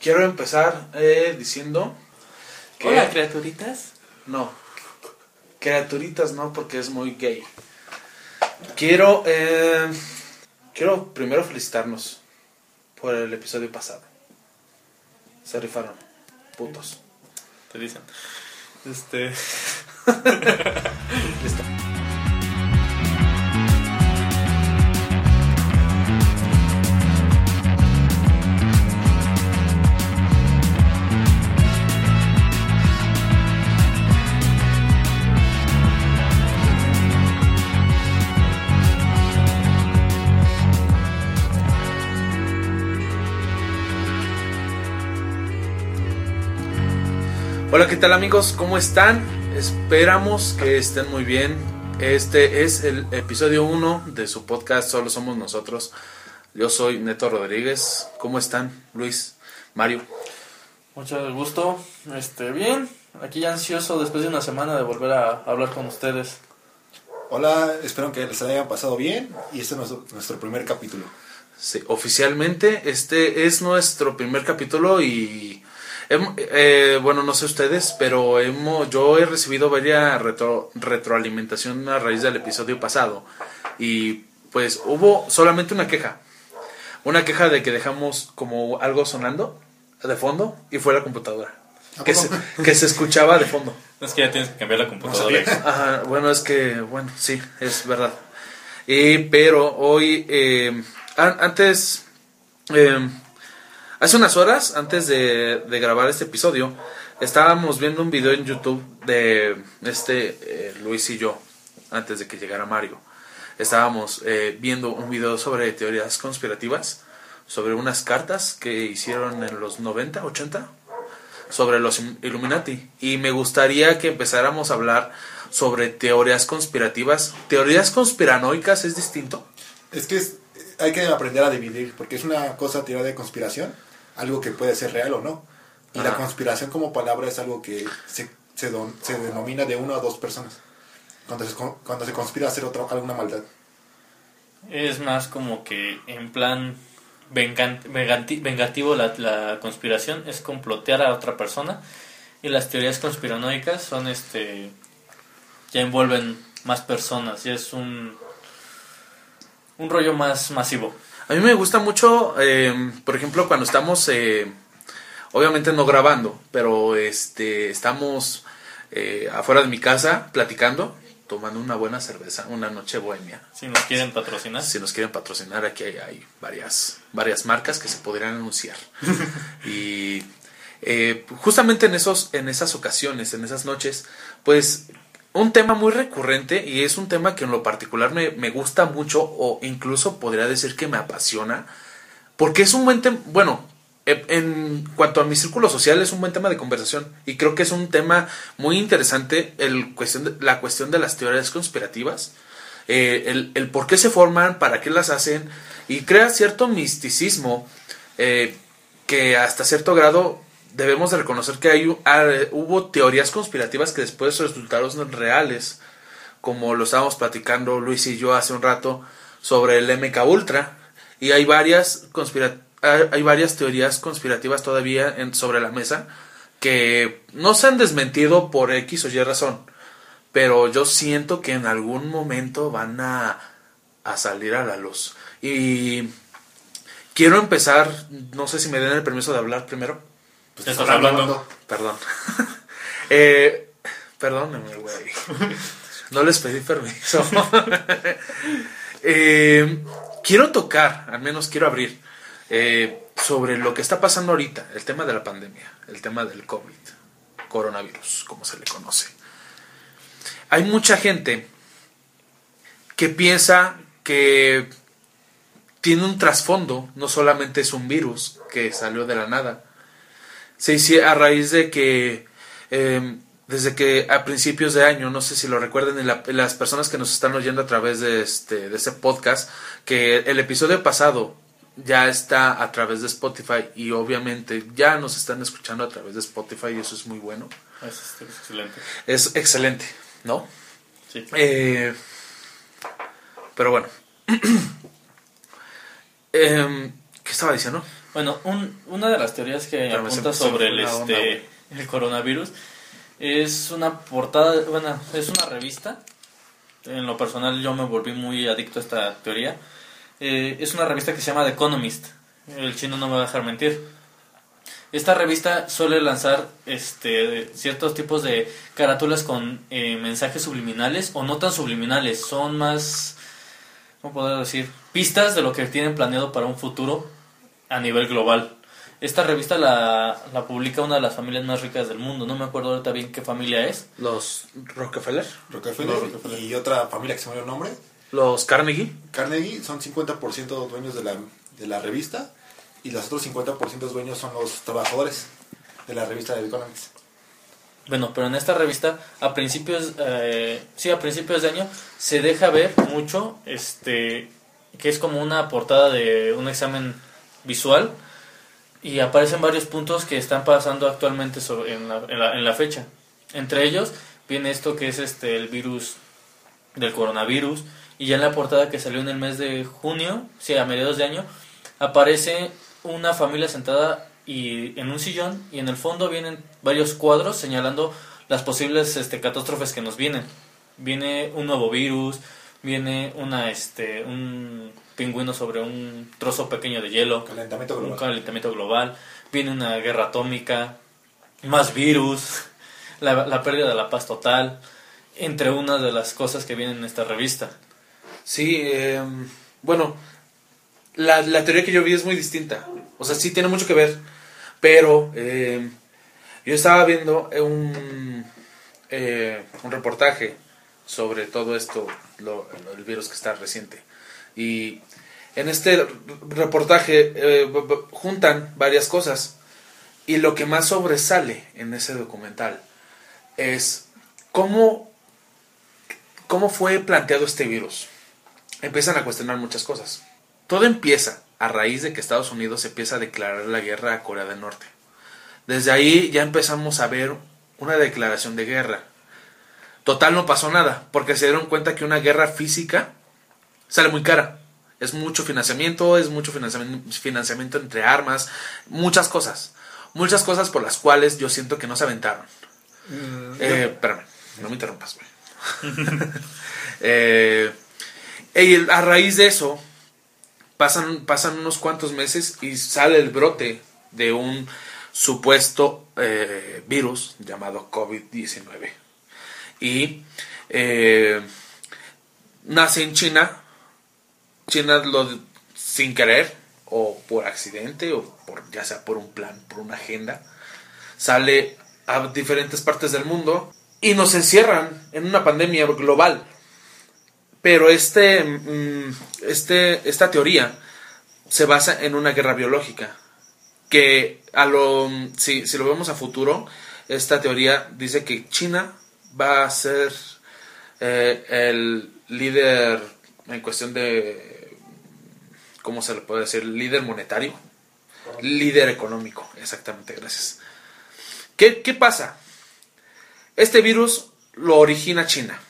quiero empezar eh, diciendo que... Hola, criaturitas. No, criaturitas no, porque es muy gay. Quiero, eh, quiero primero felicitarnos por el episodio pasado. Se rifaron, putos. Te dicen. Este. Listo. Hola, ¿qué tal amigos? ¿Cómo están? Esperamos que estén muy bien. Este es el episodio 1 de su podcast Solo Somos Nosotros. Yo soy Neto Rodríguez. ¿Cómo están, Luis, Mario? Mucho gusto. Este, bien. Aquí ya ansioso después de una semana de volver a hablar con ustedes. Hola, espero que les haya pasado bien y este es nuestro, nuestro primer capítulo. Sí, oficialmente este es nuestro primer capítulo y eh, bueno no sé ustedes pero hemos yo he recibido varias retro- retroalimentación a raíz del episodio pasado. Y pues hubo solamente una queja. Una queja de que dejamos como algo sonando de fondo y fue la computadora. ¿A que se, que se escuchaba de fondo. Es que ya tienes que cambiar la computadora. Ajá, bueno, es que, bueno, sí, es verdad. Y, pero hoy, eh, an- antes, eh, hace unas horas, antes de, de grabar este episodio, estábamos viendo un video en YouTube de este eh, Luis y yo, antes de que llegara Mario. Estábamos eh, viendo un video sobre teorías conspirativas, sobre unas cartas que hicieron en los 90, 80, sobre los Illuminati y me gustaría que empezáramos a hablar sobre teorías conspirativas. Teorías conspiranoicas es distinto. Es que es- hay que aprender a dividir, porque es una cosa teoría de conspiración, algo que puede ser real o no. Y la conspiración como palabra es algo que se, se, don- se denomina de una o dos personas. Cuando se, cuando se conspira a hacer otra, alguna maldad. Es más como que en plan vengativo la, la conspiración es complotear a otra persona y las teorías conspiranoicas son este ya envuelven más personas y es un un rollo más masivo. A mí me gusta mucho, eh, por ejemplo, cuando estamos, eh, obviamente no grabando, pero este, estamos eh, afuera de mi casa platicando, tomando una buena cerveza, una noche bohemia. Si nos quieren patrocinar. Si nos quieren patrocinar, aquí hay, hay varias, varias marcas que se podrían anunciar. y eh, justamente en, esos, en esas ocasiones, en esas noches, pues un tema muy recurrente y es un tema que en lo particular me, me gusta mucho o incluso podría decir que me apasiona, porque es un buen tema, bueno, eh, en cuanto a mi círculo social es un buen tema de conversación y creo que es un tema muy interesante el cuestión la cuestión de las teorías conspirativas eh, el, el por qué se forman, para qué las hacen, y crea cierto misticismo eh, que hasta cierto grado debemos de reconocer que hay, ah, hubo teorías conspirativas que después resultaron reales, como lo estábamos platicando Luis y yo hace un rato sobre el MK Ultra, y hay varias conspira- hay varias teorías conspirativas todavía sobre la mesa que no se han desmentido por X o Y razón pero yo siento que en algún momento van a, a salir a la luz. Y quiero empezar, no sé si me den el permiso de hablar primero. Pues estás hablando. Perdón. eh, perdónenme, güey. No les pedí permiso. Eh, quiero tocar, al menos quiero abrir, eh, sobre lo que está pasando ahorita, el tema de la pandemia, el tema del COVID, coronavirus, como se le conoce hay mucha gente que piensa que tiene un trasfondo, no solamente es un virus que salió de la nada. Se hizo a raíz de que eh, desde que a principios de año, no sé si lo recuerden, y la- las personas que nos están oyendo a través de este, de este podcast, que el episodio pasado ya está a través de Spotify y obviamente ya nos están escuchando a través de Spotify y eso es muy bueno. Es, es excelente. Es excelente, ¿no? Sí. Eh, pero bueno. Em, ¿Qué estaba diciendo? Bueno, un- una de las teorías que Pero apunta sobre el, onda, este, el coronavirus es una portada, bueno, es una revista. En lo personal yo me volví muy adicto a esta teoría. Eh, es una revista que se llama The Economist. El chino no me va a dejar mentir. Esta revista suele lanzar este, ciertos tipos de carátulas con eh, mensajes subliminales o no tan subliminales. Son más, ¿cómo puedo decir? Pistas de lo que tienen planeado para un futuro a nivel global. Esta revista la, la publica una de las familias más ricas del mundo. No me acuerdo ahorita bien qué familia es. Los Rockefeller, Rockefeller, y otra familia que se me dio el nombre, los Carnegie. Carnegie, son 50% dueños de la, de la revista y los otros 50% dueños son los trabajadores de la revista de Economics. Bueno, pero en esta revista, a principios, eh, sí, a principios de año, se deja ver mucho, este, que es como una portada de un examen visual y aparecen varios puntos que están pasando actualmente sobre- en, la, fecha. Entre ellos viene esto que es este el virus del coronavirus y ya en la portada que salió en el mes de junio, sí, a mediados de año, aparece una familia sentada y en un sillón y en el fondo vienen varios cuadros señalando las posibles este, catástrofes que nos vienen. Viene un nuevo virus, viene una este un pingüino sobre un trozo pequeño de hielo, Calentamiento un global. calentamiento global, viene una guerra atómica, más virus, la, la pérdida de la paz total, entre una de las cosas que vienen en esta revista. Sí, eh, bueno, la, la teoría que yo vi es muy distinta. O sea, sí tiene mucho que ver, pero eh, yo estaba viendo un, eh, un reportaje sobre todo esto, lo, lo- el virus que está reciente. Y en este reportaje eh, juntan varias cosas. Y lo que más sobresale en ese documental es cómo, cómo fue planteado este virus empiezan a cuestionar muchas cosas. Todo empieza a raíz de que Estados Unidos empieza a declarar la guerra a Corea del Norte. Desde ahí ya empezamos a ver una declaración de guerra. Total no pasó nada, porque se dieron cuenta que una guerra física sale muy cara. Es mucho financiamiento, es mucho financiamiento, financiamiento entre armas, muchas cosas. Muchas cosas por las cuales yo siento que no se aventaron. Eh, espérame, no me interrumpas, güey. Eh, y a raíz de eso, pasan, pasan unos cuantos meses y sale el brote de un supuesto eh, virus llamado COVID-19. Y eh, nace en China. China lo, sin querer, o por accidente, o por, ya sea por un plan, por una agenda, sale a diferentes partes del mundo y nos encierran en una pandemia global. Pero este, mm, este, esta teoría se basa en una guerra biológica. Que a lo, si, si lo vemos a futuro, esta teoría dice que China va a ser eh, el líder en cuestión de, ¿cómo se le puede decir? Líder monetario. Líder económico, exactamente, gracias. ¿Qué, qué pasa? Este virus lo origina China.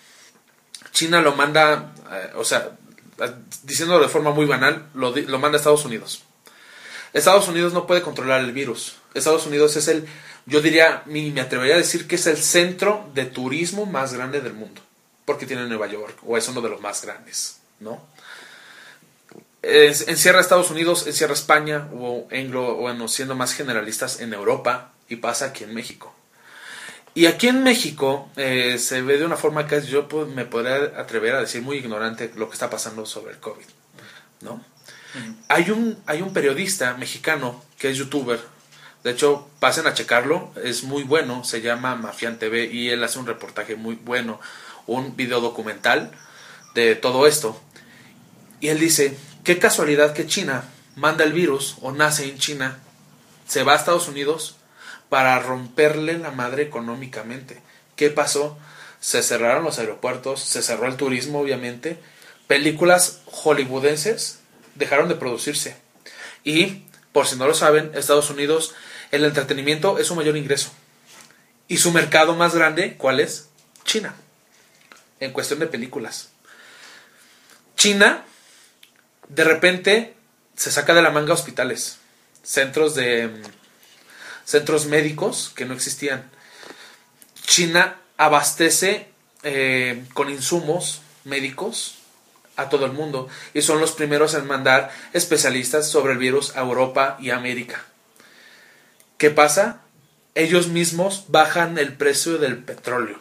China lo manda, eh, o sea, diciéndolo de forma muy banal, lo, lo manda a Estados Unidos. Estados Unidos no puede controlar el virus. Estados Unidos es el, yo diría, me atrevería a decir que es el centro de turismo más grande del mundo. Porque tiene Nueva York, o es uno de los más grandes, ¿no? Encierra Estados Unidos, encierra España, o bueno, siendo más generalistas en Europa, y pasa aquí en México. Y aquí en México eh, se ve de una forma que yo pues, me podría atrever a decir muy ignorante lo que está pasando sobre el COVID, ¿no? Hay un, hay un periodista mexicano que es youtuber, de hecho pasen a checarlo, es muy bueno, se llama Mafian TV y él hace un reportaje muy bueno, un video documental de todo esto. Y él dice, qué casualidad que China manda el virus o nace en China, se va a Estados Unidos para romperle la madre económicamente. ¿Qué pasó? Se cerraron los aeropuertos, se cerró el turismo, obviamente. Películas hollywoodenses dejaron de producirse. Y, por si no lo saben, Estados Unidos, el entretenimiento es su mayor ingreso. Y su mercado más grande, ¿cuál es? China. En cuestión de películas. China, de repente, se saca de la manga hospitales, centros de mm, centros médicos que no existían. China abastece eh, con insumos médicos a todo el mundo y son los primeros en mandar especialistas sobre el virus a Europa y América. ¿Qué pasa? Ellos mismos bajan el precio del petróleo,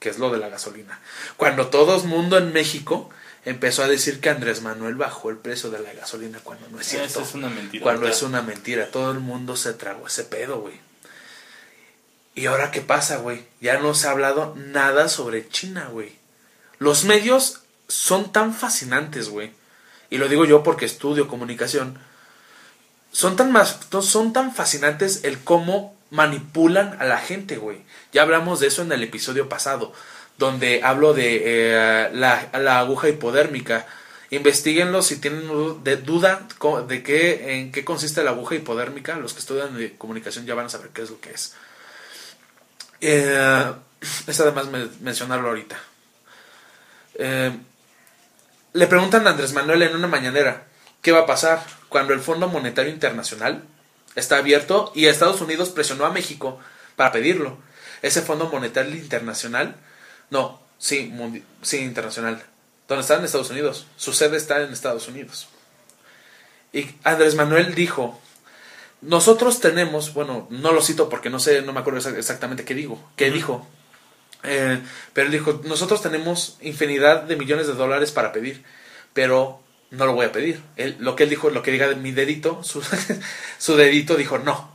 que es lo de la gasolina. Cuando todo el mundo en México empezó a decir que Andrés Manuel bajó el precio de la gasolina cuando no es cierto. Eso es una mentira. Cuando ¿verdad? es una mentira. Todo el mundo se tragó ese pedo, güey. ¿Y ahora qué pasa, güey? Ya no se ha hablado nada sobre China, güey. Los medios son tan fascinantes, güey. Y lo digo yo porque estudio comunicación. Son tan, más, son tan fascinantes el cómo manipulan a la gente, güey. Ya hablamos de eso en el episodio pasado, donde hablo de eh, la, la aguja hipodérmica. Investíguenlo si tienen de duda de qué, en qué consiste la aguja hipodérmica. Los que estudian de comunicación ya van a saber qué es lo que es. Eh, es además me- mencionarlo ahorita. Eh, le preguntan a Andrés Manuel en una mañanera, ¿qué va a pasar cuando el Fondo Monetario Internacional está abierto y Estados Unidos presionó a México para pedirlo? Ese Fondo Monetario Internacional, no, sí, sí, internacional, donde está en Estados Unidos, su sede está en Estados Unidos. Y Andrés Manuel dijo, nosotros tenemos, bueno, no lo cito porque no sé, no me acuerdo exa- exactamente qué digo, qué dijo. Eh, pero él dijo, nosotros tenemos infinidad de millones de dólares para pedir, pero no lo voy a pedir. Él, lo que él dijo, lo que diga de mi dedito, su, su dedito dijo no.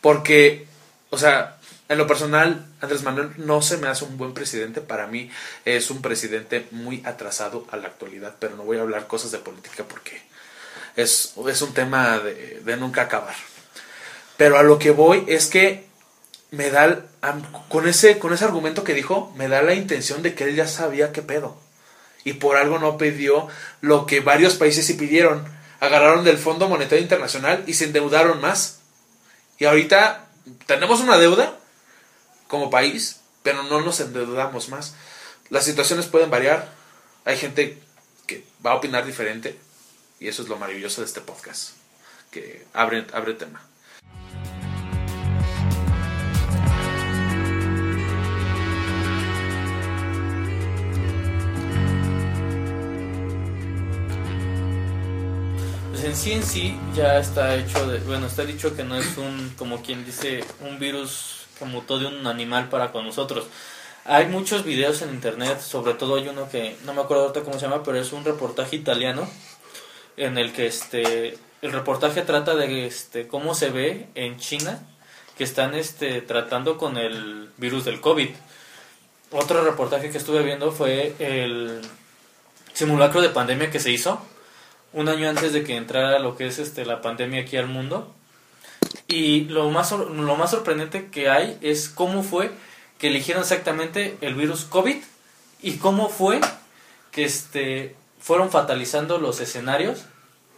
Porque, o sea, en lo personal, Andrés Manuel no se me hace un buen presidente. Para mí es un presidente muy atrasado a la actualidad, pero no voy a hablar cosas de política porque es, un tema de, de nunca acabar. Pero a lo que voy es que me da, con ese, con ese argumento que dijo, me da la intención de que él ya sabía qué pedo. Y por algo no pidió lo que varios países sí pidieron. Agarraron del Fondo Monetario Internacional y se endeudaron más. Y ahorita tenemos una deuda como país, pero no nos endeudamos más. Las situaciones pueden variar. Hay gente que va a opinar diferente. Y eso es lo maravilloso de este podcast. Que abre, abre tema. Pues en sí en sí ya está hecho de, bueno, está dicho que no es un, como quien dice, un virus que mutó de un animal para con nosotros. Hay muchos videos en internet, sobre todo hay uno que no me acuerdo ahorita cómo se llama, pero es un reportaje italiano en el que este el reportaje trata de este cómo se ve en China que están este tratando con el virus del COVID. Otro reportaje que estuve viendo fue el simulacro de pandemia que se hizo un año antes de que entrara lo que es este la pandemia aquí al mundo. Y lo más lo más sorprendente que hay es cómo fue que eligieron exactamente el virus COVID y cómo fue que este fueron fatalizando los escenarios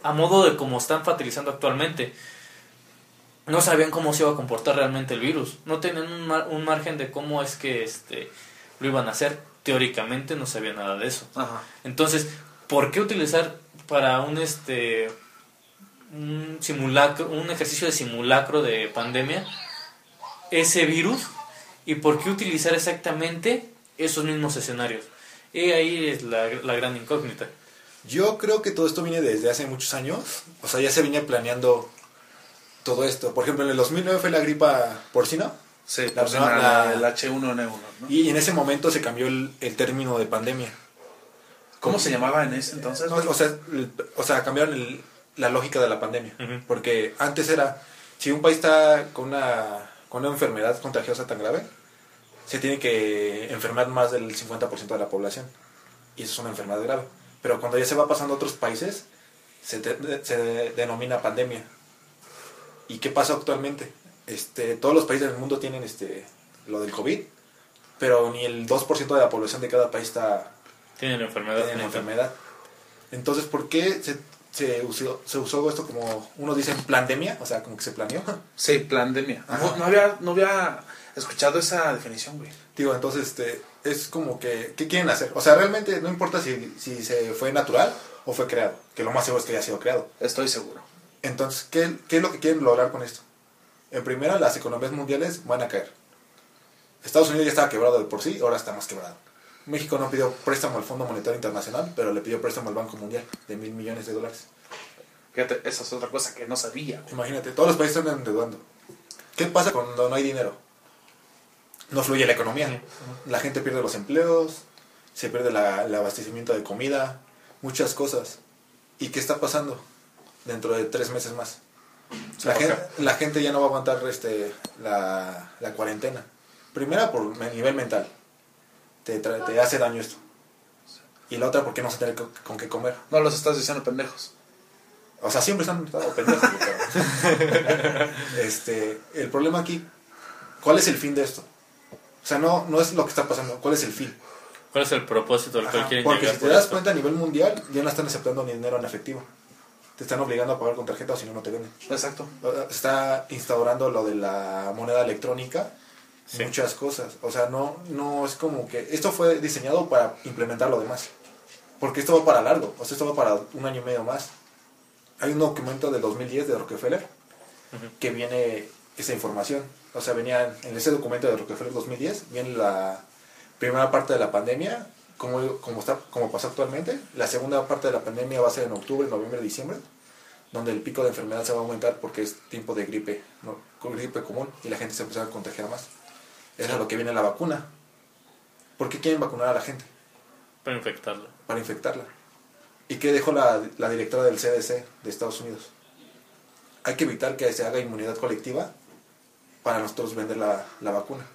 a modo de como están fatalizando actualmente. No sabían cómo se iba a comportar realmente el virus, no tenían un, mar- un margen de cómo es que este lo iban a hacer. Teóricamente no sabía nada de eso. Ajá. Entonces, ¿por qué utilizar para un este un simulacro, un ejercicio de simulacro de pandemia ese virus y por qué utilizar exactamente esos mismos escenarios? Y ahí es la, la gran incógnita. Yo creo que todo esto viene desde hace muchos años. O sea, ya se venía planeando todo esto. Por ejemplo, en el 2009 fue la gripa porcina. Sí, La- pues, la- la- la- el H1N1, ¿no? Y en ese momento se cambió el, el término de pandemia. ¿Cómo se llamaba en ese entonces? No, o, sea, el- o sea, cambiaron el- la lógica de la pandemia. Porque antes era, si un país está con una, con una enfermedad contagiosa tan grave, se tiene que enfermar más del 50% de la población. Y eso es una enfermedad grave. Pero cuando ya se va pasando a otros países, se, denomina pandemia. ¿Y qué pasa actualmente? Este, todos los países del mundo tienen este, lo del COVID, pero ni el 2% de la población de cada país está Tienen la enfermedad. la tal. enfermedad. Entonces, ¿por qué se, se, usó, se usó esto como, uno dice, pandemia? O sea, como que se planeó. Sí, pandemia. No había, no había escuchado esa definición, güey. Digo, entonces, este, es como que, ¿qué quieren hacer? O sea, realmente no importa si, si se fue natural o fue creado, que lo más seguro es que haya sido creado. Estoy seguro. Entonces, ¿qué, qué es lo que quieren lograr con esto? En primera, las economías mundiales van a caer. Estados Unidos ya estaba quebrado de por sí, ahora está más quebrado. México no pidió préstamo al Fondo Monetario Internacional, pero le pidió préstamo al Banco Mundial de mil millones de dólares. Fíjate, esa es otra cosa que no sabía. güey. Imagínate, todos los países están endeudando. ¿Qué pasa cuando no hay dinero? No fluye la economía. La gente pierde los empleos, se pierde la- el abastecimiento de comida, muchas cosas. ¿Y qué está pasando dentro de tres meses más? La, baja. gen- la gente ya no va a aguantar este, la, la cuarentena. Primera, por nivel mental. Te, te hace daño esto. Y la otra, porque no se tiene co- con qué comer. No los estás diciendo pendejos. O sea, siempre están pendejos. este, el problema aquí, ¿cuál es el fin de esto? O sea, no, no es lo que está pasando, ¿cuál es el fin? ¿Cuál es el propósito al cual quieren porque llegar si te por das esto? cuenta a nivel mundial, ya no están aceptando ni dinero en efectivo. Te están obligando a pagar con tarjeta o si no, no te venden. Exacto. Se Está instaurando lo de la moneda electrónica, Sí. muchas cosas. O sea, no, no es como que... Esto fue diseñado para implementar lo demás. Porque esto va para largo, o sea, esto va para un año y medio más. Hay un documento del 2010 de Rockefeller que viene esa información. O sea, venía en ese documento de Rockefeller 2010, viene la primera parte de la pandemia, como, como, está, como pasó actualmente. La segunda parte de la pandemia va a ser en octubre, noviembre, diciembre, donde el pico de enfermedad se va a aumentar porque es tiempo de gripe, ¿no? Gripe común, y la gente se empieza a contagiar más. Es lo que viene la vacuna. ¿Por qué quieren vacunar a la gente? Para infectarlo. para infectarla. ¿Y qué dejó la, la directora del CDC de Estados Unidos? Hay que evitar que se haga inmunidad colectiva para nosotros vender la, la vacuna.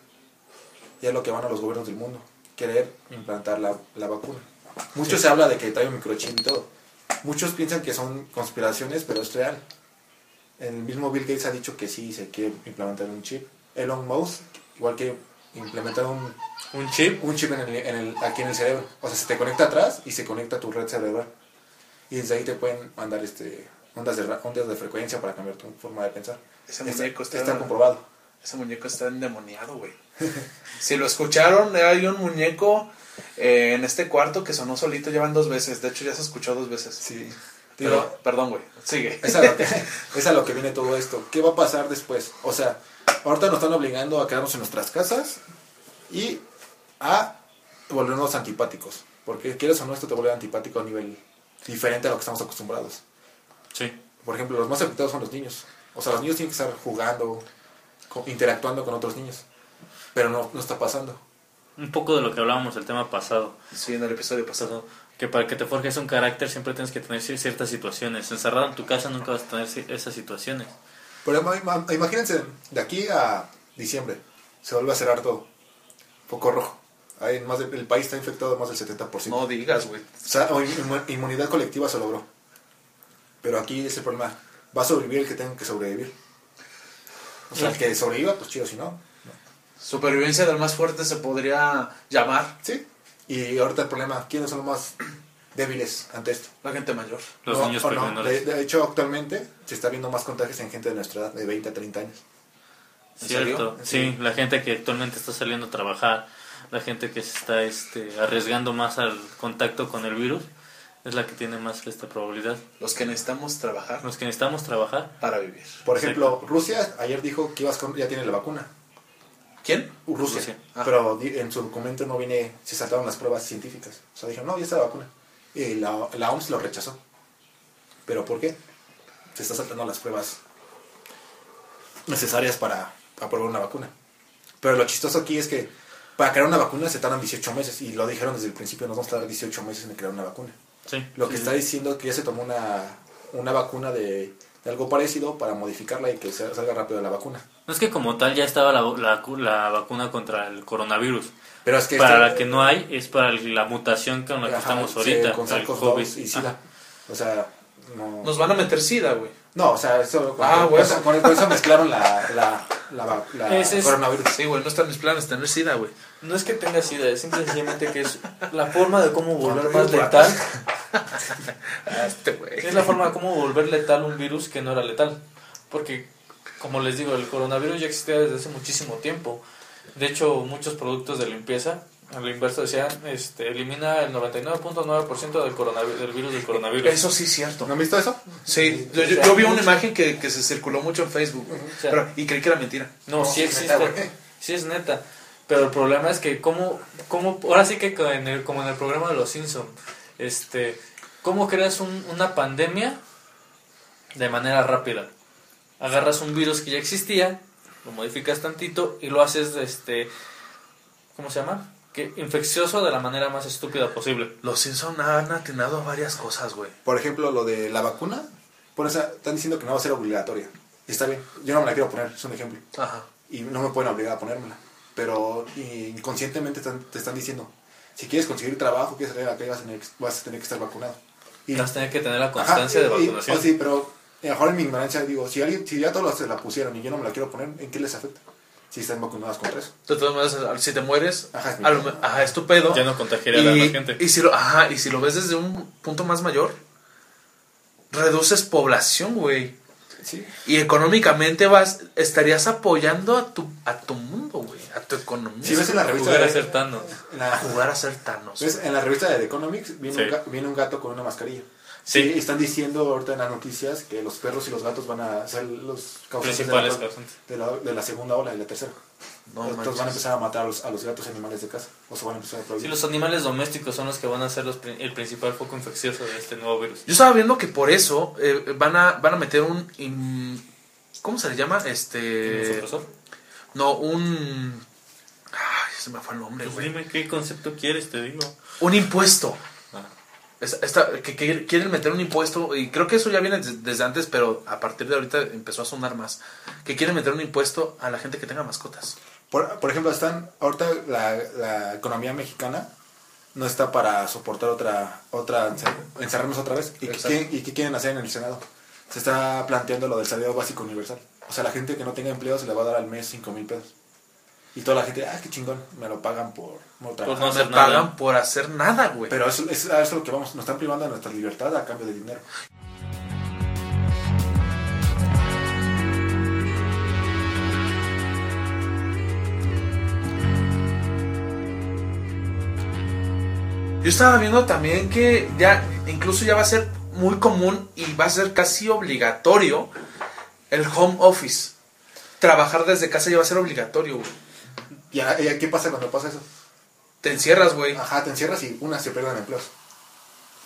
Y es lo que van a los gobiernos del mundo, querer implantar la, la vacuna. Mucho se habla de que trae un microchip y todo. Muchos piensan que son conspiraciones, pero es real. El mismo Bill Gates ha dicho que sí se quiere implementar un chip. Elon Musk, igual que implementar un, Un chip. un chip en el, en el- aquí en el cerebro. O sea, se te conecta atrás y se conecta a tu red cerebral. Y desde ahí te pueden mandar este ondas de, ondas de frecuencia para cambiar tu forma de pensar. Ese Está, muñeco está, está comprobado. ese muñeco está endemoniado, güey. si lo escucharon, hay un muñeco eh, en este cuarto que sonó solito, llevan dos veces. De hecho, ya se escuchó dos veces. Sí. Pero, perdón, güey. Sigue. es a, lo que, es a lo que viene todo esto. ¿Qué va a pasar después? O sea, ahorita nos están obligando a quedarnos en nuestras casas y a volvernos antipáticos. Porque quieres o no, esto te vuelve antipático a nivel diferente a lo que estamos acostumbrados. Sí. Por ejemplo, los más afectados son los niños. O sea, los niños tienen que estar jugando, interactuando con otros niños. Pero no, no está pasando. Un poco de lo que hablábamos el tema pasado. Sí, en el episodio pasado. Que para que te forjes un carácter siempre tienes que tener cier- ciertas situaciones. Encerrado en tu casa nunca vas a tener esas situaciones. Pero ima- ima- imagínense, de aquí a diciembre se vuelve a cerrar todo. Foco rojo. Hay más de- el país está infectado más del 70%. No digas, güey. O sea, inmunidad colectiva se logró. Pero aquí es el problema. Va a sobrevivir el que tenga que sobrevivir. O sea, el que sobreviva, pues chido, si no. Supervivencia del más fuerte se podría llamar Sí. Y ahorita el problema, ¿quiénes son los más débiles ante esto? la gente mayor. Los No, niños no. De, de hecho, actualmente se está viendo más contagios en gente de nuestra edad, de 20 a 30 años. ¿En Cierto. Sí, la gente que actualmente está saliendo a trabajar, la gente que se está este, arriesgando más al contacto con el virus, es la que tiene más esta probabilidad. Los que necesitamos trabajar Los que necesitamos trabajar, para vivir. Por ejemplo, Rusia ayer dijo que ibas con- ya tiene la vacuna. ¿Quién? Rusia. Rusia. Ah. Pero di- en su documento no viene, se saltaron las pruebas científicas. O sea, dijeron, no, ya está la vacuna. Y la, la OMS lo rechazó. ¿Pero por qué? Se está saltando las pruebas necesarias para aprobar una vacuna. Pero lo chistoso aquí es que para crear una vacuna se tardan 18 meses. Y lo dijeron desde el principio, nos vamos a tardar 18 meses en crear una vacuna. sí. Lo que está diciendo es que ya se tomó una, una vacuna de, de algo parecido para modificarla y que salga rápido la vacuna. No es que como tal ya estaba la, la, la vacuna contra el coronavirus. Pero es que para este- la que no hay es para la mutación con la que Ajá, estamos sí, ahorita. con el COVID. y SIDA. O sea, no. Nos van a meter sida, güey. No, o sea, eso. Con, Ah, eso, con, con eso mezclaron la, la, la, la es- coronavirus. Sí, güey, no están mis planes tener sida, güey. No es que tenga sida, es simplemente que es la forma de cómo volver más letal. Este. Es la forma de cómo volver letal un virus que no era letal. Porque, como les digo, el coronavirus ya existía desde hace muchísimo tiempo. De hecho, muchos productos de limpieza A lo inverso decía, este, elimina el 99.9% del, coronavirus, del virus del coronavirus. Eso sí es cierto. ¿No han visto eso? Sí, yo, yo- yo vi una imagen que, que se circuló mucho en Facebook O sea, pero- y creí que era mentira. No, No, sí existe. neta, sí es neta. Pero el problema es que cómo, cómo ahora sí que en el- como en el programa de los Simpson, este, cómo creas un- una pandemia de manera rápida. Agarras un virus que ya existía, lo modificas tantito y lo haces este ¿cómo se llama? Que infeccioso de la manera más estúpida posible. Los Simpson han atinado a varias cosas, güey. Por ejemplo, lo de la vacuna, por esa, están diciendo que no va a ser obligatoria. Y está bien, yo no me la quiero poner, es un ejemplo. Ajá. Y no me pueden obligar a ponérmela. Pero inconscientemente están- te están diciendo, si quieres conseguir trabajo, quieres salir a la calle, vas a tener, que- vas a tener que estar vacunado. Y, Vas a tener que tener la Ajá, constancia de y- y- vacunación. oh, sí, pero a lo mejor en mi ignorancia digo, si alguien, si ya todos se la pusieron y yo no me la quiero poner, ¿en qué les afecta? Si están vacunadas contra eso. De todas maneras, si te mueres, Ajá, es lo ajá, tu pedo. Ya no contagiaría a la gente. y si lo, ajá, y si lo ves desde un punto más mayor, reduces población, güey. Sí. Y económicamente vas, estarías apoyando a tu, a tu mundo, a tu economía. Si ves en la revista Jugar a de- ser Thanos. a la, jugar a ser Thanos. ¿ves? en la revista de The Economics viene, Sí. un, ga- viene un gato con una mascarilla. Sí. Y están diciendo ahorita en las noticias que los perros y los gatos van a ser los causantes de la, Principales causantes. de la, de la segunda ola y la tercera. No Entonces van a empezar a matar a los, a los gatos y animales de casa. O se van a empezar a prohibir. Sí, los animales domésticos son los que van a ser los, el principal foco infeccioso de este nuevo virus. Yo estaba viendo que por eso eh, van, a, van a meter un... in- ¿Cómo se le llama? Este... ¿Supresor? No, un... Ay, se me fue el nombre, Pues güey. dime qué concepto quieres, te digo. Un impuesto. Ah. Esta- que, que quieren meter un impuesto, y creo que eso ya viene des- desde antes, pero a partir de ahorita empezó a sonar más. Que quieren meter un impuesto a la gente que tenga mascotas. Por, por ejemplo, están ahorita la, la economía mexicana no está para soportar otra otra encerrarnos otra vez. ¿Y qué, ¿Y qué quieren hacer en el Senado? Se está planteando lo del salario básico universal. O sea, la gente que no tenga empleo se le va a dar al mes 5 mil pesos. Y toda la gente, ah, qué chingón, me lo pagan por no trabajar. no No me hacer nada. pagan por hacer nada, güey. Pero eso, es, a eso es lo que vamos, nos están privando de nuestra libertad a cambio de dinero. Yo estaba viendo también que ya, incluso ya va a ser muy común y va a ser casi obligatorio el home office. Trabajar desde casa ya va a ser obligatorio, güey. ¿Y, a- y a qué pasa cuando pasa eso? Te encierras, güey. Ajá, te encierras y una se pierden empleos.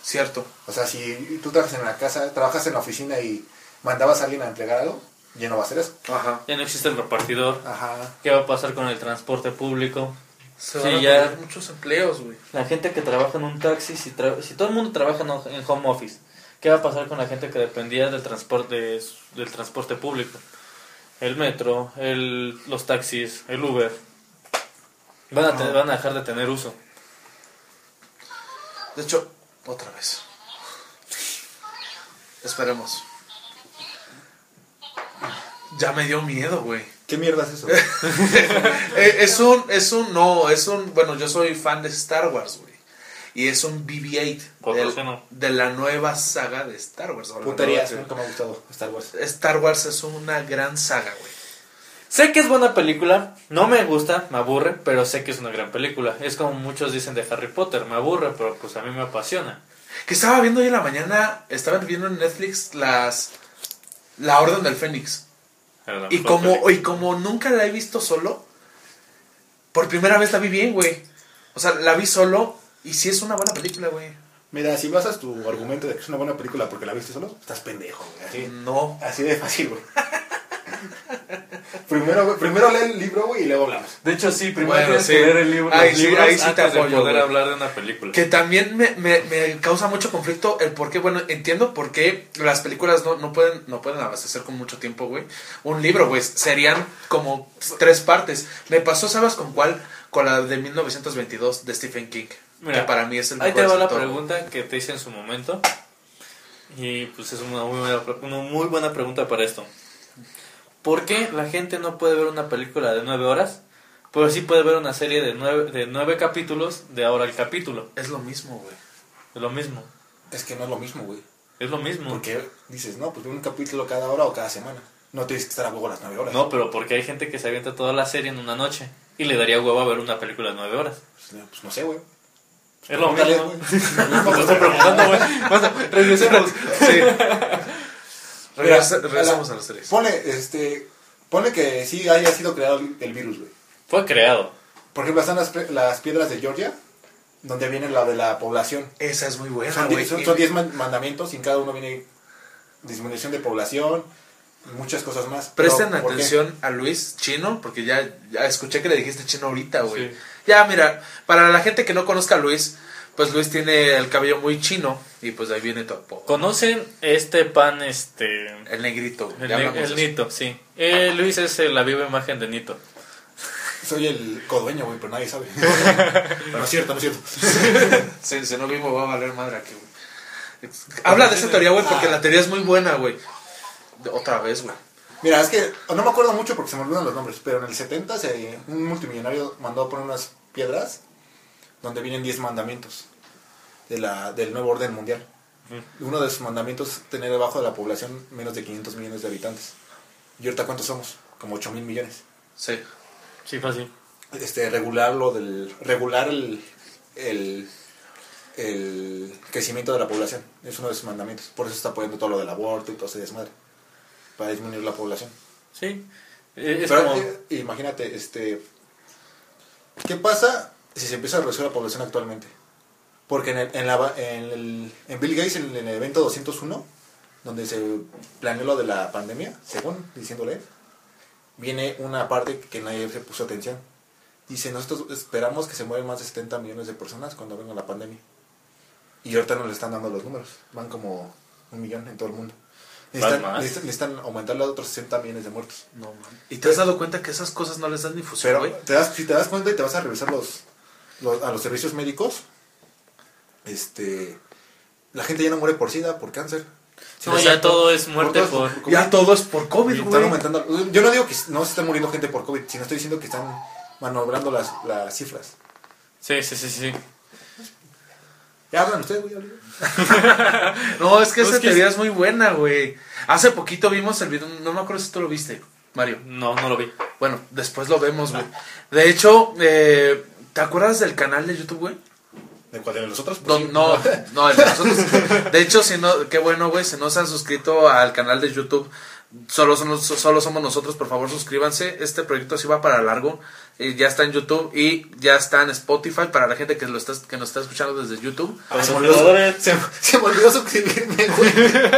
Cierto. O sea, si tú trabajas en la casa, trabajas en la oficina y mandabas a alguien a entregar algo, ya no va a ser eso. Ajá. Ya no existe el repartidor. Ajá. ¿Qué va a pasar con el transporte público? Se Sí, van a ya- perder muchos empleos, güey. La gente que trabaja en un taxi, si, tra- si todo el mundo trabaja en home office, ¿qué va a pasar con la gente que dependía del transporte, del transporte público? El metro, el, los taxis, el Uber. Van a, te- van a dejar de tener uso. De hecho, otra vez. Esperemos. Ya me dio miedo, güey. ¿Qué mierda es eso? Eh, es un, es un, no, es un, bueno, yo soy fan de Star Wars, güey. Y es un BB-8 Otro del- seno. de la nueva saga de Star Wars. Puterías, nunca me ha gustado Star Wars. Star Wars es una gran saga, güey. Sé que es buena película, no me gusta, me aburre, pero sé que es una gran película. Es como muchos dicen de Harry Potter, me aburre, pero pues a mí me apasiona. Que estaba viendo hoy en la mañana, estaba viendo en Netflix las La Orden del Fénix. Y como, película. y como nunca la he visto solo, por primera vez la vi bien, güey. O sea, la vi solo y sí es una buena película, güey. Mira, si basas tu argumento de que es una buena película porque la viste solo, estás pendejo, güey. Así, No. así de fácil, güey. primero, güey, primero lee el libro, güey, y luego hablamos. De hecho, sí, primero Bueno, tienes sí. que leer el libro, Ahí los sí- libros ahí sí te antes de apoyo, poder güey. hablar de una película. Que también me, me, me causa mucho conflicto el por qué, bueno, entiendo por qué las películas no, no, pueden, no pueden abastecer con mucho tiempo, güey. Un libro, güey, serían como tres partes. Me pasó, ¿sabes con cuál? Con la de 1922 de Stephen King. Mira, que para mí es el Ahí mejor te va la pregunta que te hice en su momento. Y pues es una muy buena, una muy buena pregunta para esto. ¿Por qué la gente no puede ver una película de nueve horas, pero sí puede ver una serie de nueve, de nueve capítulos de ahora el capítulo? Es lo mismo, güey. Es lo mismo. Es que no es lo mismo, güey. Es lo mismo. Porque dices, no, pues un capítulo cada hora o cada semana. no tienes que estar a huevo las 9 horas. No, pero porque hay gente que se avienta toda la serie en una noche y le daría huevo a ver una película de nueve horas. Pues, pues no sé, güey. Es lo mismo. Me estoy preguntando, güey. Bueno, regresemos. Sí. Mira, Regresa- regresamos a las series. Ponle, este, ponle que sí haya sido creado el el virus, güey. Fue creado. Por ejemplo, están las, las piedras de Georgia, donde viene la de la población. Esa es muy buena, Son güey. die- son son 10 man- mandamientos y en cada uno viene disminución de población y muchas cosas más. Presten atención a Luis Chino, porque ya, ya escuché que le dijiste Chino ahorita, güey. Sí. Ya, mira, para la gente que no conozca a Luis, pues Luis tiene el cabello muy chino y pues de ahí viene todo. ¿Conocen este pan, este... El negrito. El, ne- el. Nito, sí. Eh, Luis es eh, la viva imagen de Nito. Soy el codueño, güey, pero nadie sabe. no es cierto, no es cierto. Si, si no vivo va a valer madre aquí, güey. Habla de esa teoría, güey, porque la teoría es muy buena, güey. Otra vez, güey. Mira, es que no me acuerdo mucho porque se me olvidan los nombres, pero en el 70 se, un multimillonario mandó a poner unas piedras donde vienen 10 mandamientos de la, del nuevo orden mundial. Uno de sus mandamientos es tener debajo de la población menos de 500 millones de habitantes. ¿Y ahorita cuántos somos? Como 8 mil millones. Sí. Sí, fácil. Este, regular lo del, regular el, el, el crecimiento de la población. Es uno de sus mandamientos. Por eso está apoyando todo lo del aborto y todo ese desmadre. Para disminuir la población. Sí. Eh, es Pero como... eh, imagínate, este, ¿qué pasa si se empieza a reducir la población actualmente? Porque en, el, en, la, en, el- en Bill Gates, en, el evento 201, donde se planeó lo de la pandemia, según diciéndole, viene una parte que nadie se puso atención. Dice, nosotros esperamos que se mueran más de 70 millones de personas cuando venga la pandemia. Y ahorita no le están dando los números, van como un millón en todo el mundo. Necesitan, más? necesitan, necesitan aumentarle a otros 60 millones de muertos. No, man. ¿Y te has dado cuenta que esas cosas no les dan difusión, Pero güey? te das, si te das cuenta y te vas a revisar los, los- a los servicios médicos, este, la gente ya no muere por SIDA, por cáncer. No, Sí, ya todo es muerte por... es COVID. Ya todo es por COVID, Y están güey. aumentando. Yo no digo que no se esté muriendo gente por COVID, sino estoy diciendo que están manobrando las, las cifras. Sí, sí, sí, sí. Ya hablan ustedes, güey. No, es que No, esa es que teoría es muy buena, güey. Hace poquito vimos el video, no me acuerdo si tú lo viste, Mario. No, no lo vi. Bueno, después lo vemos, güey. De hecho, eh, ¿te acuerdas del canal de YouTube, güey? ¿De cuál de los otros? No, no, no, el de nosotros. De hecho, si no, qué bueno, güey, si no se han suscrito al canal de YouTube, solo somos, solo somos nosotros, por favor suscríbanse. Este proyecto sí va para largo. Eh, ya está en YouTube y ya está en Spotify para la gente que, lo está, que nos está escuchando desde YouTube. Ah, se, me olvidó, se, se me olvidó suscribirme, güey.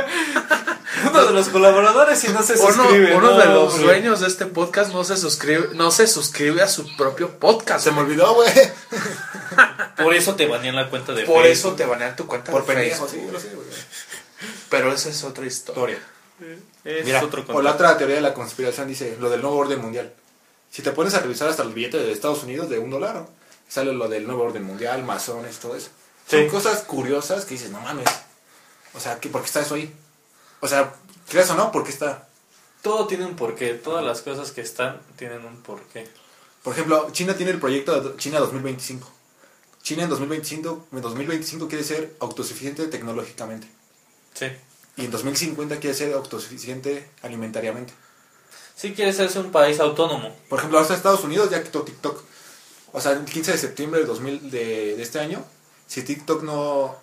Uno de los colaboradores y no se Uno, suscribe. uno no, de los hombre. dueños de este podcast no se suscribe, no se suscribe a su propio podcast. Se me olvidó, güey. Por eso te banean la cuenta de Por eso Facebook. te banean tu cuenta Por de pendejo, Facebook. sí, yo lo sé, güey. Pero esa es otra historia. Es Mira, otro o la otra teoría de la conspiración dice lo del nuevo orden mundial. Si te pones a revisar hasta el billete de Estados Unidos de un dólar, sale lo del nuevo orden mundial, masones, todo eso. Sí. Son cosas curiosas que dices, no mames. O sea, ¿qué, ¿por qué está eso ahí? O sea, ¿crees o no? ¿Por qué está? Todo tiene un porqué. Todas las cosas que están tienen un porqué. Por ejemplo, China tiene el proyecto de China 2025. China en 2025, en 2025 quiere ser autosuficiente tecnológicamente. Sí. Y en 2050 quiere ser autosuficiente alimentariamente. Sí quiere ser un país autónomo. Por ejemplo, hasta Estados Unidos ya quitó TikTok. O sea, el 15 de septiembre de, 2000 de, de este año, si TikTok no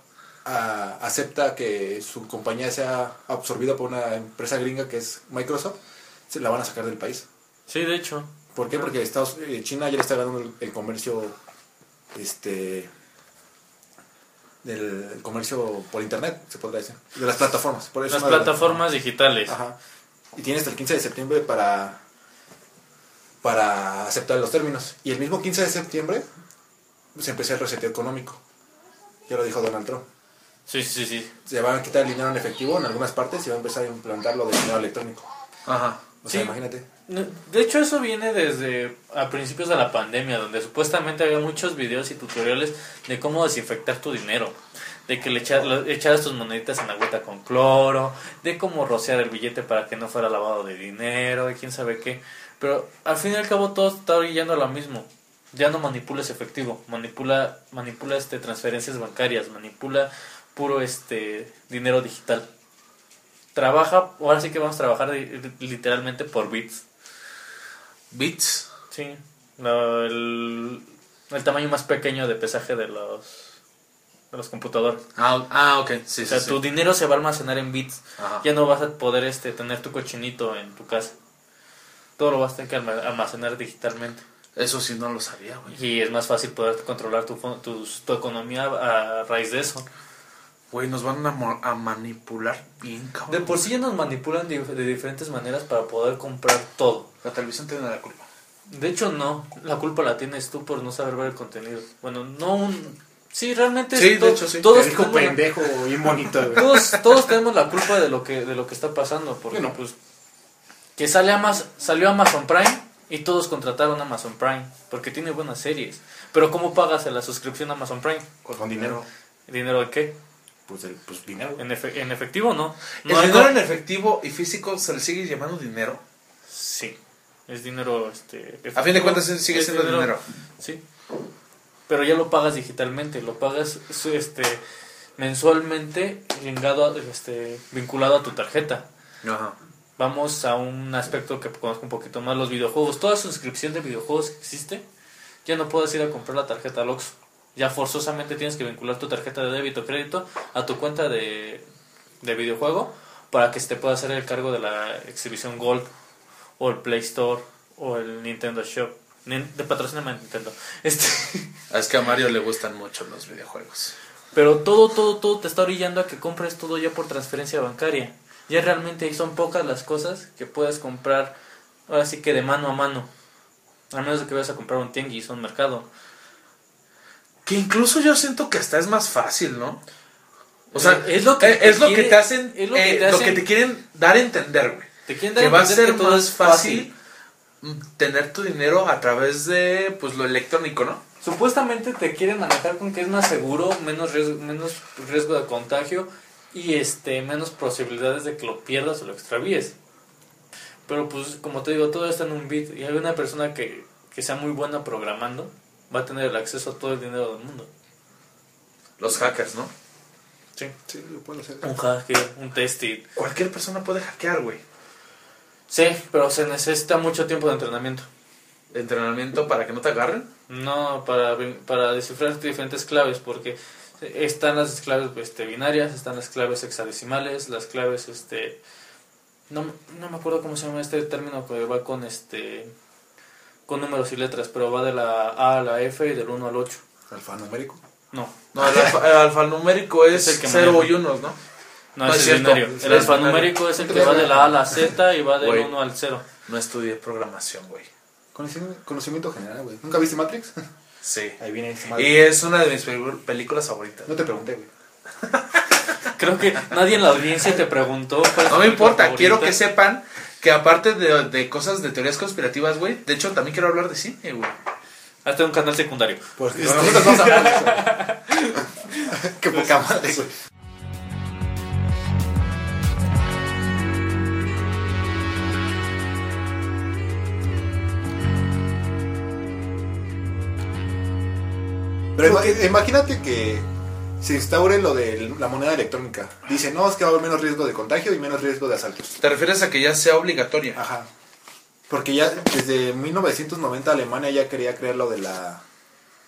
ah, acepta que su compañía sea absorbida por una empresa gringa que es Microsoft, se la van a sacar del país. Sí, de hecho. ¿Por qué? Porque Estados, eh, China ya le está ganando el, el comercio, este, del el comercio por internet, se podría decir, de las plataformas. Por eso Las de plataformas digitales. Ajá. Y tiene hasta el 15 de septiembre para, para aceptar los términos. Y el mismo 15 de septiembre se empezó el reseteo económico. Ya lo dijo Donald Trump. Sí, sí, sí. Se van a quitar el dinero en efectivo en algunas partes y va a empezar a implantar lo del dinero electrónico. Ajá. O sea, Sí. imagínate. De hecho, eso viene desde a principios de la pandemia, donde supuestamente había muchos videos y tutoriales de cómo desinfectar tu dinero. De que le echar- le echaras tus moneditas en agüita con cloro, de cómo rociar el billete para que no fuera lavado de dinero, de quién sabe qué. Pero al fin y al cabo todo está orillando a lo mismo. Ya no manipulas efectivo, manipula, manipula este, transferencias bancarias, manipula puro este dinero digital. Trabaja, ahora sí que vamos a trabajar literalmente por bits. Bits. Sí, el, el tamaño más pequeño de pesaje de los de los computadores. Ah, ah, ok. Sí, o sea, sí, sí. tu dinero se va a almacenar en bits. Ajá. Ya no vas a poder este tener tu cochinito en tu casa. Todo lo vas a tener que alma- almacenar digitalmente. Eso sí no lo sabía, güey. Y es más fácil poder controlar tu, tu, tu economía a raíz de eso. Güey, nos van a, manipular bien, cabrón. De por sí ya nos manipulan de, de diferentes maneras para poder comprar todo. La televisión tiene la culpa. De hecho, no. La culpa la tienes tú por no saber ver el contenido. Bueno, no un... Sí, realmente... Sí, de to- hecho, sí. Todos tenemos pendejo bien bonito, güey. todos, todos tenemos la culpa de lo que de lo que está pasando porque Yo no. pues que sale Amazon, salió Amazon Prime y todos contrataron Amazon Prime porque tiene buenas series pero cómo pagas la suscripción a Amazon Prime Con dinero. dinero de qué Pues, el, pues dinero. en, efe- en efectivo no, ¿El no hay dinero en efectivo y físico se le sigue llamando dinero? sí es dinero este A fin de cuentas sigue siendo dinero. sí pero ya lo pagas digitalmente lo pagas este mensualmente ligado a- este vinculado a tu tarjeta Ajá. Vamos a un aspecto que conozco un poquito más, los videojuegos. Toda suscripción de videojuegos que existe, ya no puedes ir a comprar la tarjeta al Oxxo. Ya forzosamente tienes que vincular tu tarjeta de débito o crédito a tu cuenta de, de videojuego para que se te pueda hacer el cargo de la exhibición Gold o el Play Store o el Nintendo Shop. De patrocinio Nintendo. Este, Es que a Mario le gustan mucho los videojuegos. pero todo, todo, todo te está orillando a que compres todo ya por transferencia bancaria. Ya realmente son pocas las cosas que puedes comprar, ahora sí que de mano a mano. A menos de que vayas a comprar un tianguis o un mercado. Que incluso yo siento que hasta es más fácil, ¿no? O sea, Eh, es lo que eh, es lo quiere- que te hacen, es lo que eh, te lo hacen- que te quieren dar a entender, güey. Te quieren dar Que a va a ser que todo más es fácil tener tu dinero a través de, pues, lo electrónico, ¿no? Supuestamente te quieren manejar con que es más seguro, menos riesgo, menos riesgo de contagio y este menos posibilidades de que lo pierdas o lo extravíes. Pero pues como te digo, todo está en un bit y hay una persona que, que sea muy buena programando va a tener el acceso a todo el dinero del mundo. Los hackers, ¿no? Sí. Sí, lo puedo hacer. Un hacker, un testing. Cualquier persona puede hackear, güey. Sí, pero se necesita mucho tiempo de entrenamiento. Entrenamiento para que no te agarren. No, para, para descifrar diferentes claves, porque están las claves este, binarias, están las claves hexadecimales, las claves, este, no, no me acuerdo cómo se llama este término que va con este, con números y letras, pero va de la A a la F y del 1 al 8. Alfanumérico. No, No, el, alfa- el alfanumérico es, Es el que 0 maneja. y 1, ¿no? no, No es es el binario. El el alfanumérico es el que va de la A a la Z y va del Güey. 1 al 0. No estudié programación, güey. Conocimiento, conocimiento general, güey. ¿Nunca viste Matrix? Sí. Ahí viene ese Y Matrix. es una de mis películas favoritas. No te pregunté, güey. Creo que nadie en la audiencia te preguntó. No me importa, favorita. quiero que sepan que aparte de, de cosas de teorías conspirativas, güey, de hecho también quiero hablar de cine, güey. Hazte un canal secundario. Pues con nosotros vamos a hablar de eso. güey. Qué poca madre, güey. Pero ima- imagínate que se instaure lo de la moneda electrónica. Dice, no, es que va a haber menos riesgo de contagio y menos riesgo de asaltos. ¿Te refieres a que ya sea obligatoria? Ajá. Porque ya desde 1990 Alemania ya quería crear lo de la,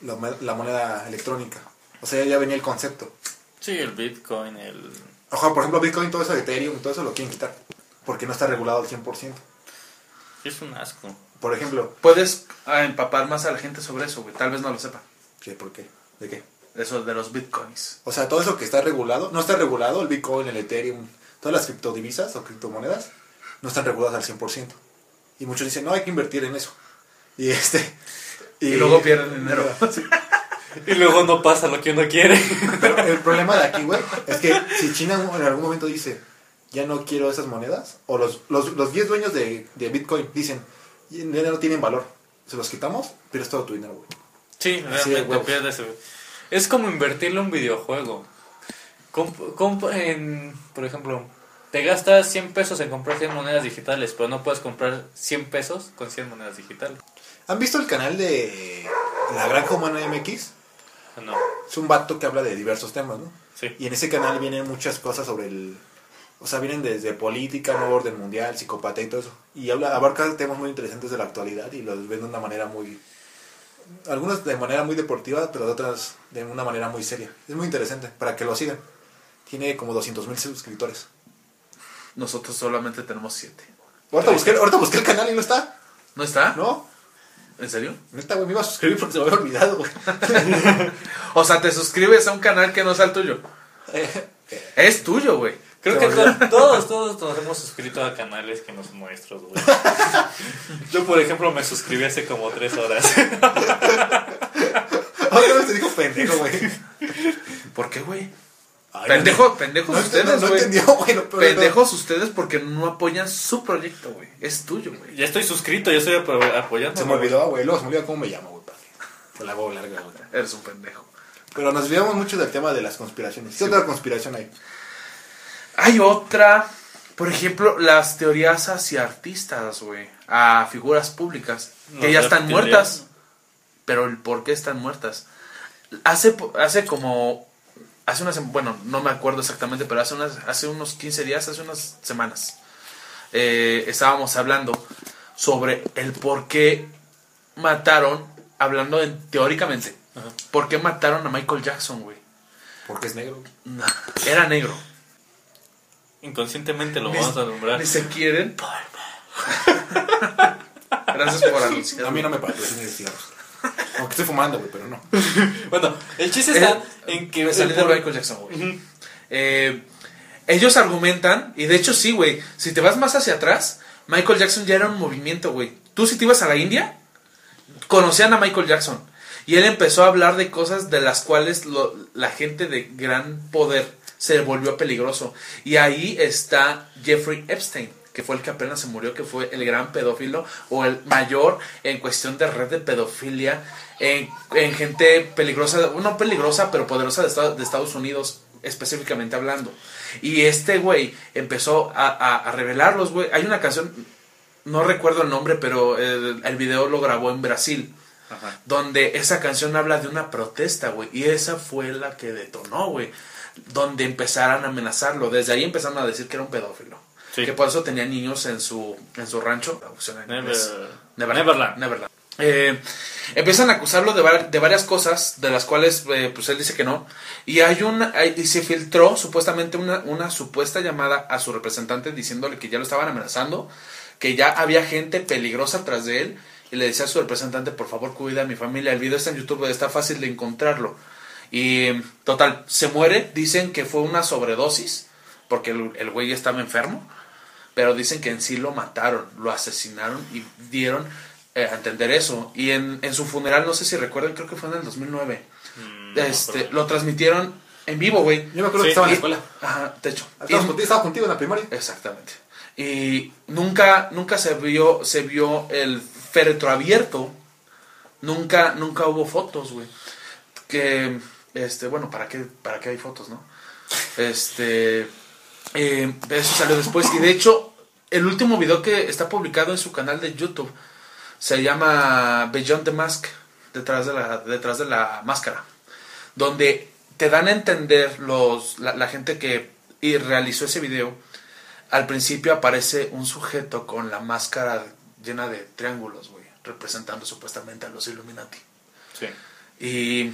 la, mo- la moneda electrónica. O sea, ya venía el concepto. Sí, el Bitcoin, el... Ojo, por ejemplo, Bitcoin, todo eso de Ethereum, todo eso lo quieren quitar. Porque no está regulado al 100%. Es un asco. Por ejemplo, Puedes ah, empapar más a la gente sobre eso, güey. Tal vez no lo sepa. ¿qué, ¿por qué? ¿De qué? Eso de los bitcoins. O sea, todo eso que está regulado, no está regulado, el Bitcoin, el Ethereum, todas las criptodivisas o criptomonedas, no están reguladas al 100%. Y muchos dicen, no, hay que invertir en eso. Y este... Y luego pierden dinero. Y luego no pasa lo que uno quiere. Pero el problema de aquí, güey, es que si China en algún momento dice, ya no quiero esas monedas, o los, los, los 10 dueños de, de Bitcoin dicen, ya no tienen valor, se los quitamos, pero es todo tu dinero, güey. Sí, Así realmente huevos. pierdes. güey. Es como invertirle un videojuego. Comp- comp- en, por ejemplo, te gastas 100 pesos en comprar 100 monedas digitales, pero no puedes comprar 100 pesos con 100 monedas digitales. ¿Han visto el canal de La Granja Humana MX? No, Es un vato que habla de diversos temas, ¿no? sí. Y en ese canal vienen muchas cosas sobre el O sea, vienen desde política, nuevo orden mundial, psicopatía y todo eso. Y habla, abarca temas muy interesantes de la actualidad y los ven de una manera muy... Algunos de manera muy deportiva, pero otras de una manera muy seria. Es muy interesante, para que lo sigan. Tiene como 200 mil suscriptores. Nosotros solamente tenemos siete. Ahorita busqué, ahorita busqué el canal y no está. ¿No está? ¿No? ¿En serio? Neta, güey, me iba a suscribir porque se me había olvidado, güey. O sea, te suscribes a un canal que no sea el tuyo. Eh, Es tuyo, güey. Creo que to- todos, todos nos hemos suscrito a canales que no son nuestros, güey. Yo, por ejemplo, me suscribí hace como tres horas. Otra vez te dijo pendejo, güey. ¿Por qué, güey? Ay, Pendejo, pendejos No, ustedes, no, entendió, güey. pendejos ustedes porque no apoyan su proyecto, güey. Es tuyo, güey. Ya estoy suscrito, ya estoy apo- apoyando. Se me olvidó, güey. Luego se me olvidó cómo me llamo, güey. padre. Te la hago larga, güey. Eres un pendejo. Pero nos olvidamos mucho del tema de las conspiraciones. ¿Qué Sí. otra conspiración hay? Hay otra, por ejemplo, las teorías hacia artistas, güey. A figuras públicas. Que ya están muertas. Pero el por qué están muertas. Hace, po- hace como... Hace unas... Bueno, no me acuerdo exactamente, pero hace, unas, hace unos 15 días, hace unas semanas, eh, estábamos hablando sobre el por qué mataron, hablando en- teóricamente, Ajá. por qué mataron a Michael Jackson, güey. Porque es negro. No, era negro. Inconscientemente lo vamos a nombrar. Ni se quieren. Gracias por anunciar. A mí no me patrocinan cigarros. Aunque estoy fumando, güey, pero no. Bueno, el chiste está en que. Me salí de por- Michael Jackson, güey. Eh, ellos argumentan, y de hecho sí, güey. Si te vas más hacia atrás, Michael Jackson ya era un movimiento, güey. Tú si te ibas a la India, conocían a Michael Jackson. Y él empezó a hablar de cosas de las cuales lo- la gente de gran poder se volvió peligroso. Y ahí está Jeffrey Epstein, que fue el que apenas se murió, que fue el gran pedófilo o el mayor en cuestión de red de pedofilia en, en gente peligrosa, no peligrosa, pero poderosa de, Estados- de Estados Unidos, específicamente hablando. Y este güey empezó a, a, a revelarlos, güey. Hay una canción, no recuerdo el nombre, pero el, el video lo grabó en Brasil Ajá. donde esa canción habla de una protesta, güey, y esa fue la que detonó, güey, donde empezaron a amenazarlo, desde ahí empezaron a decir que era un pedófilo, Sí. que por eso tenía niños en su en su rancho, Never- inglés. Neverland. Neverland. Eh, empiezan a acusarlo de, var- de varias cosas, de las cuales eh, pues él dice que no. Y hay una, hay- y se filtró supuestamente una, una supuesta llamada a su representante diciéndole que ya lo estaban amenazando, que ya había gente peligrosa tras de él. Y le decía a su representante, por favor, cuida a mi familia. El video está en YouTube, está fácil de encontrarlo. Y total, se muere. Dicen que fue una sobredosis, porque el, el güey estaba enfermo. Pero dicen que en sí lo mataron, lo asesinaron y dieron eh, a entender eso. Y en, en su funeral, no sé si recuerdan, creo que fue en el 2009. Mm, no, este, lo transmitieron en vivo, güey. Yo me acuerdo Sí, que estaba en la escuela. Ajá, de hecho. Estaba Y- contigo, estaba contigo en la primaria. Exactamente. Y nunca, nunca se vio, se vio el féretro abierto. Nunca, nunca hubo fotos, güey. Que, este, bueno, ¿para qué, para qué hay fotos, no? Este, eh, eso salió después. Y de hecho, el último video que está publicado en su canal de YouTube se llama Beyond the Mask, detrás de la, detrás de la máscara. Donde te dan a entender los, la, la gente que y realizó ese video. Al principio aparece un sujeto con la máscara llena de triángulos, güey, representando supuestamente a los Illuminati. Sí. Y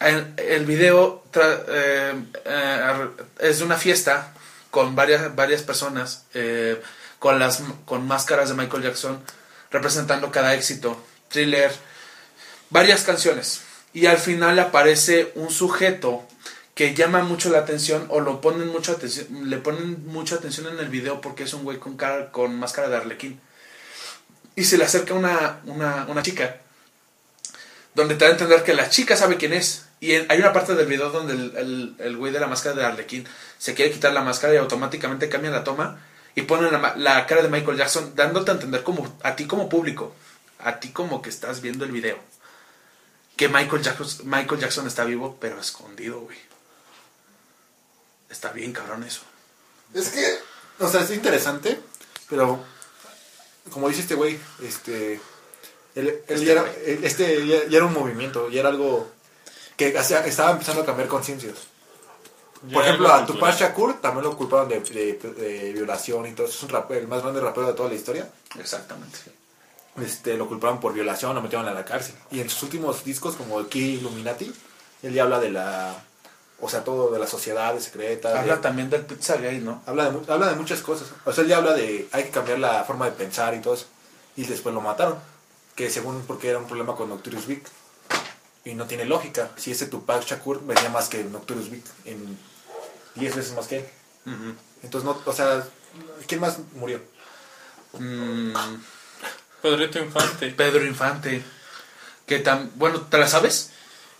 el, video eh, eh, es de una fiesta con varias, varias personas eh, con, las, con máscaras de Michael Jackson representando cada éxito, thriller, varias canciones. Y al final aparece un sujeto que llama mucho la atención o lo ponen mucho atención, le ponen mucha atención en el video porque es un güey con, cara, con máscara de arlequín. Y se le acerca una, una, una chica donde te da a entender que la chica sabe quién es. Y en- hay una parte del video donde el, el- el güey de la máscara de Arlequín se quiere quitar la máscara y automáticamente cambia la toma y ponen la, la cara de Michael Jackson, dándote a entender como a ti como público, a ti como que estás viendo el video, que Michael Jackson, Michael Jackson está vivo, pero escondido, güey. Está bien, cabrón, eso. Es que, o sea, es interesante, pero como dice este güey, este, él, él Este ya, era, este ya, ya era un movimiento, ya era algo que hacía- estaba empezando a cambiar conciencias. Por ejemplo, a Tupac. Shakur también lo culparon de, de- de violación y todo. eso. Es un rapero, el más grande rapero de toda la historia. Exactamente. Este, lo culparon por violación, lo metieron a la cárcel. Y en sus últimos discos, como Key Illuminati, él ya habla de la. O sea, todo de la sociedad de secreta. Habla de- también del pizza gay, ¿no? habla, de, mu- habla de muchas cosas. O sea, él ya habla de. Hay que cambiar la forma de pensar y todo eso. Y después lo mataron. Que según porque era un problema con Nocturus Big. Y no tiene lógica. Si ese Tupac Shakur venía más que Nocturus Big en 10 veces más que él. Entonces, no, o sea, ¿quién más murió? Mm, Pedrito Infante. Pedro Infante. Que tan. Bueno, ¿te la sabes?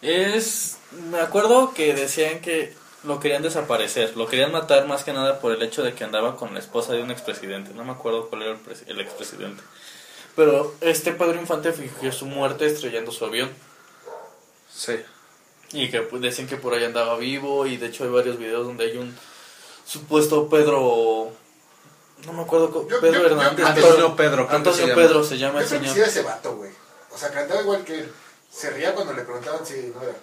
Es. Me acuerdo que decían que lo querían desaparecer. Lo querían matar más que nada por el hecho de que andaba con la esposa de un expresidente. No me acuerdo cuál era el, el expresidente. Pero este Pedro Infante fingió su muerte estrellando su avión. Sí. Y que pues, decían que por ahí andaba vivo. Y de hecho hay varios videos donde hay un supuesto Pedro. No me acuerdo. Yo- Pedro yo- yo Hernández. que- Antonio Pedro. Antonio se. Pedro se llama Yo el creo que señor. sí ese vato, güey. O sea, cantaba igual que él. Se ría cuando le preguntaban si no era.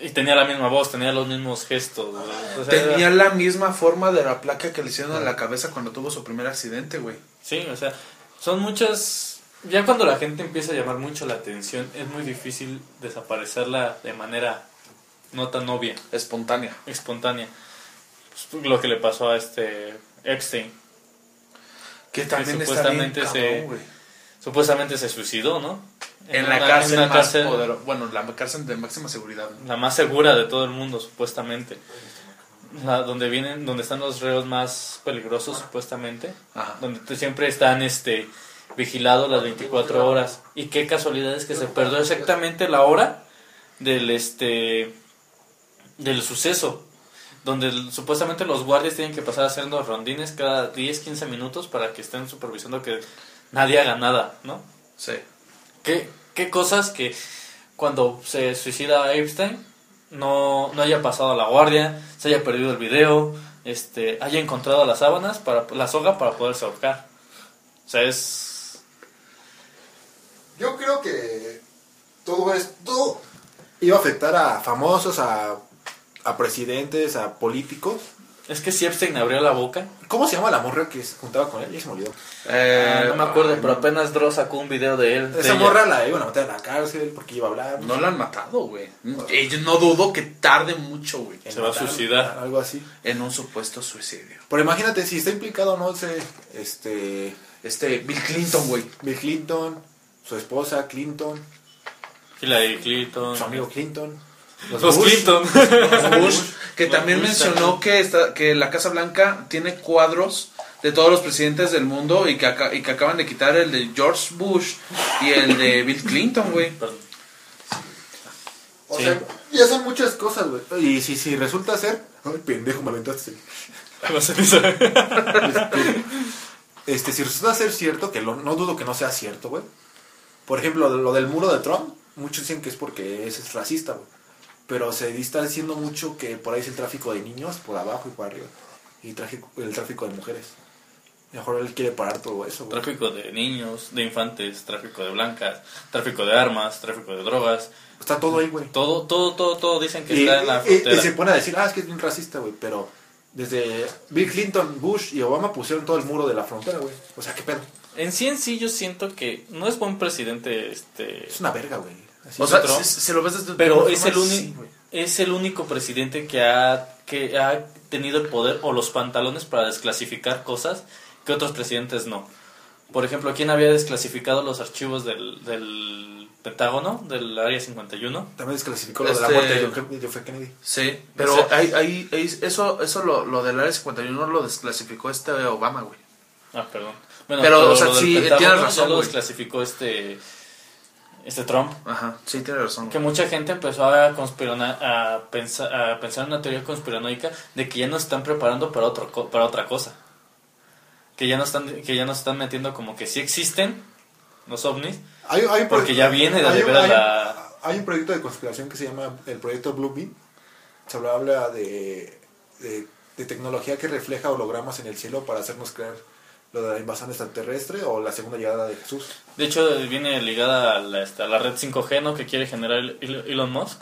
Y tenía la misma voz, tenía los mismos gestos. güey. O sea, Tenía era- la misma forma de la placa que le hicieron en la cabeza cuando tuvo su primer accidente, güey. Sí, o sea, son muchas... Ya cuando la gente empieza a llamar mucho la atención, es muy difícil desaparecerla de manera no tan obvia, Espontánea. espontánea. Pues, lo que le pasó a este Epstein. Que también está bien supuestamente cabrón, se- güey. Supuestamente se suicidó, ¿no? En la una- cárcel una más cárcel, Bueno, la cárcel de máxima seguridad. ¿no? la más segura de todo el mundo, supuestamente. La- donde vienen, donde están los reos más peligrosos, supuestamente. Ajá. donde siempre están este vigilados las 24 horas y qué casualidad es que se perdió exactamente la hora del este del suceso donde supuestamente los guardias tienen que pasar haciendo rondines cada 10 15 minutos para que estén supervisando que nadie haga nada no Sí. qué, qué cosas que cuando se suicida Epstein no, no haya pasado a la guardia, se haya perdido el video, este, haya encontrado las sábanas, para la soga para poderse ahorcar. O sea, es... Yo creo que todo esto. Iba a afectar a famosos, a, a presidentes, a políticos. Es que si Epstein abrió la boca, ¿Cómo se llama la morra que se juntaba con él? Ya se me olvidó. Eh, ah, no me acuerdo, pero apenas Dross sacó un video de él. de Esa ella. morra la iban a meter a la cárcel porque iba a hablar. No la han matado, güey. Y yo no dudo que tarde mucho, güey. Se va a suicidar. Algo así. En un supuesto suicidio. Pero imagínate, si está implicado, no sé, este, Este, Bill Clinton, güey. Bill Clinton, su esposa Clinton, Hillary Clinton. su amigo Clinton, Los Bush. Clinton. Bush, que Los también Bush mencionó también. que, está, que la Casa Blanca tiene cuadros de todos los presidentes del mundo y que, y que acaban de quitar el de George Bush y el de Bill Clinton, güey. O Sí. sea, ya son muchas cosas, güey. Y si, si resulta ser... Ay, pendejo, me aventaste. No sé ni saber. Este, si resulta ser cierto, que lo- no dudo que no sea cierto, güey. Por ejemplo, lo del muro de Trump, muchos dicen que es porque es, es racista, güey. Pero se está diciendo mucho que por ahí es el tráfico de niños, por abajo y por arriba. Y tráfico, el tráfico de mujeres. Mejor él quiere parar todo eso, güey. Tráfico de niños, de infantes, tráfico de blancas, tráfico de armas, tráfico de drogas. Está todo ahí, güey. Todo, todo, todo, todo dicen que Y, está en la y- y frontera. se pone a decir, ah, es que es bien racista, güey. Pero desde Bill Clinton, Bush y Obama pusieron todo el muro de la frontera, güey. O sea, qué pedo. En sí en sí yo siento que no es buen presidente este Es una verga, güey. O sea, Trump. si lo ves desde pero es el único sí, es el único presidente que ha que ha tenido el poder o los pantalones para desclasificar cosas que otros presidentes no. Por ejemplo, ¿quién había desclasificado los archivos del, del Pentágono, del Área 51? También desclasificó lo de la Este- muerte de John. Kennedy. Sí, pero ahí, ahí, ahí- eso, eso lo, lo del área 51 lo desclasificó este Obama, güey. Ah, perdón. Bueno, Pero, o sea, sí, tienes ya razón, lo güey. desclasificó este este Trump. Ajá, sí, tiene razón. Que mucha gente empezó a, conspirona- a, pensar, a pensar en una teoría conspiranoica de que ya nos están preparando para, otro, co- para otra cosa. Que ya, no están, que ya nos están metiendo como que sí existen los ovnis, Hay, hay porque ya viene de hay ver a hay un- la... Hay un proyecto de conspiración que se llama el proyecto Blue Beam. Se habla, habla de, de, de tecnología que refleja hologramas en el cielo para hacernos creer lo de la invasión extraterrestre o la segunda llegada de Jesús. De hecho, viene ligada a la, este, a la red 5G ¿no? que quiere generar el- Elon Musk.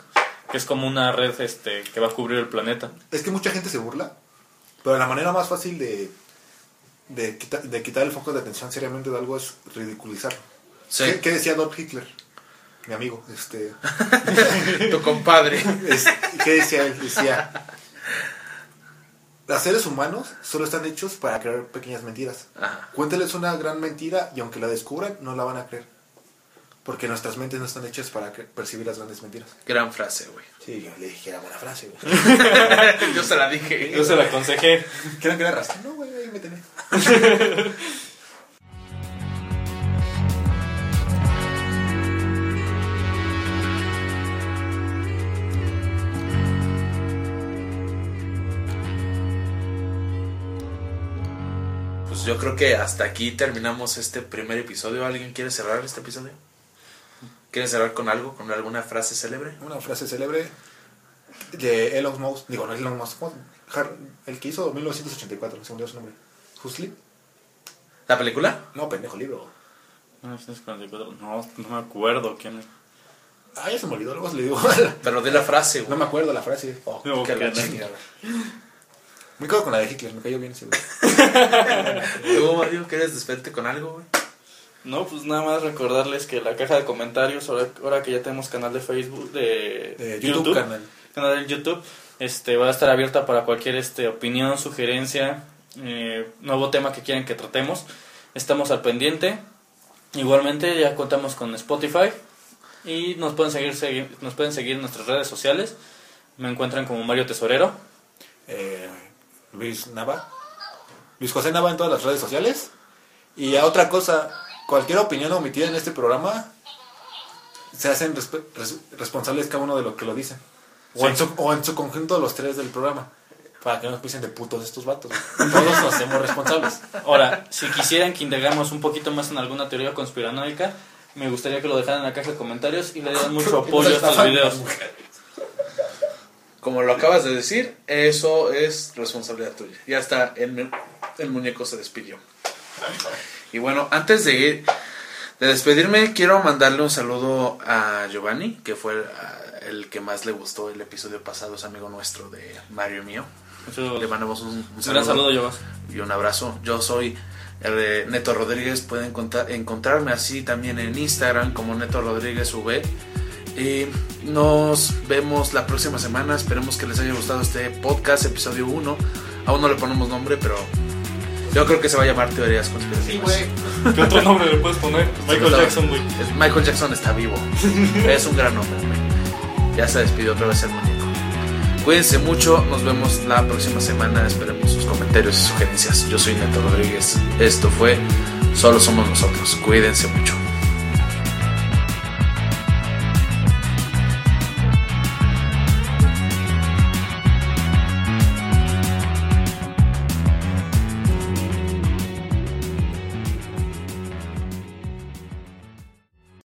que es como una red este que va a cubrir el planeta. Es que mucha gente se burla, pero la manera más fácil de, de, quita- de quitar el foco de atención seriamente de algo es ridiculizarlo. Sí. ¿Qué, qué decía Adolf Hitler? Mi amigo, este... Tu compadre. Es- ¿Qué decía él? Decía, los seres humanos solo están hechos para creer pequeñas mentiras. Ajá. Cuéntales una gran mentira y aunque la descubran, no la van a creer. Porque nuestras mentes no están hechas para percibir las grandes mentiras. Gran frase, güey. Sí, yo le dije que era buena frase, güey. Yo se la dije. Yo se la aconsejé. ¿Creen que era razón? No, güey, ahí me tenés. yo creo que hasta aquí terminamos este primer episodio. ¿Alguien quiere cerrar este episodio? ¿Quiere cerrar con algo? ¿Con alguna frase célebre? Una frase célebre de Elon Musk. Digo, no es Elon Musk. El que hizo 1984, se me olvidó su nombre. ¿Huxley? ¿La película? No, pendejo, libro. 1944. No, no me acuerdo quién es. Ah, ya se me olvidó, luego se le digo. Pero de la frase, no güey. me acuerdo la frase. Oh, No, que la no. chingada. Me quedo con la de Hitler, me cayó bien ese güey. ¿Tú, Mario, quieres despedirte con algo, güey? No, pues nada más recordarles que la caja de comentarios, ahora, ahora que ya tenemos canal de Facebook, de, De YouTube, canal. canal en YouTube, este, va a estar abierta para cualquier este, opinión, sugerencia, eh, nuevo tema que quieran que tratemos. Estamos al pendiente. Igualmente ya contamos con Spotify y nos pueden seguir, seguir- nos pueden seguir en nuestras redes sociales. Me encuentran como Mario Tesorero. eh, Luis Nava. Luis José Nava en todas las redes sociales. Y a otra cosa, cualquier opinión omitida en este programa se hacen res- responsables cada uno de lo que lo dicen. O, en su, o en su conjunto los tres del programa. Para que no nos pisen de putos estos vatos. Todos nos hacemos responsables. Ahora, si quisieran que integramos un poquito más en alguna teoría conspiranoica, me gustaría que lo dejaran en la caja de comentarios y le dieran mucho apoyo a estos videos. Como lo acabas de decir, eso es responsabilidad tuya. Ya está, el, el muñeco se despidió. Y bueno, antes de, ir- de despedirme, quiero mandarle un saludo a Giovanni, que fue el, a- el que más le gustó el episodio pasado, es amigo nuestro de Mario y mío. Le mandamos un, un Un gran saludo, Yobas. y un abrazo. Yo soy el Neto Rodríguez. Pueden encontrarme así también en Instagram como Neto Rodríguez V. Y nos vemos la próxima semana. Esperemos que les haya gustado este podcast, episodio 1. Aún no le ponemos nombre, pero yo creo que se va a llamar Teorías Sí, Conspirativas. güey. ¿Qué otro nombre le puedes poner? Michael Está- Jackson, güey. Michael Jackson está vivo. es un gran hombre. güey. Ya se despidió otra vez el muñeco. Cuídense mucho. Nos vemos la próxima semana. Esperemos sus comentarios y sugerencias. Yo soy Neto Rodríguez. Esto fue Solo Somos Nosotros. Cuídense mucho.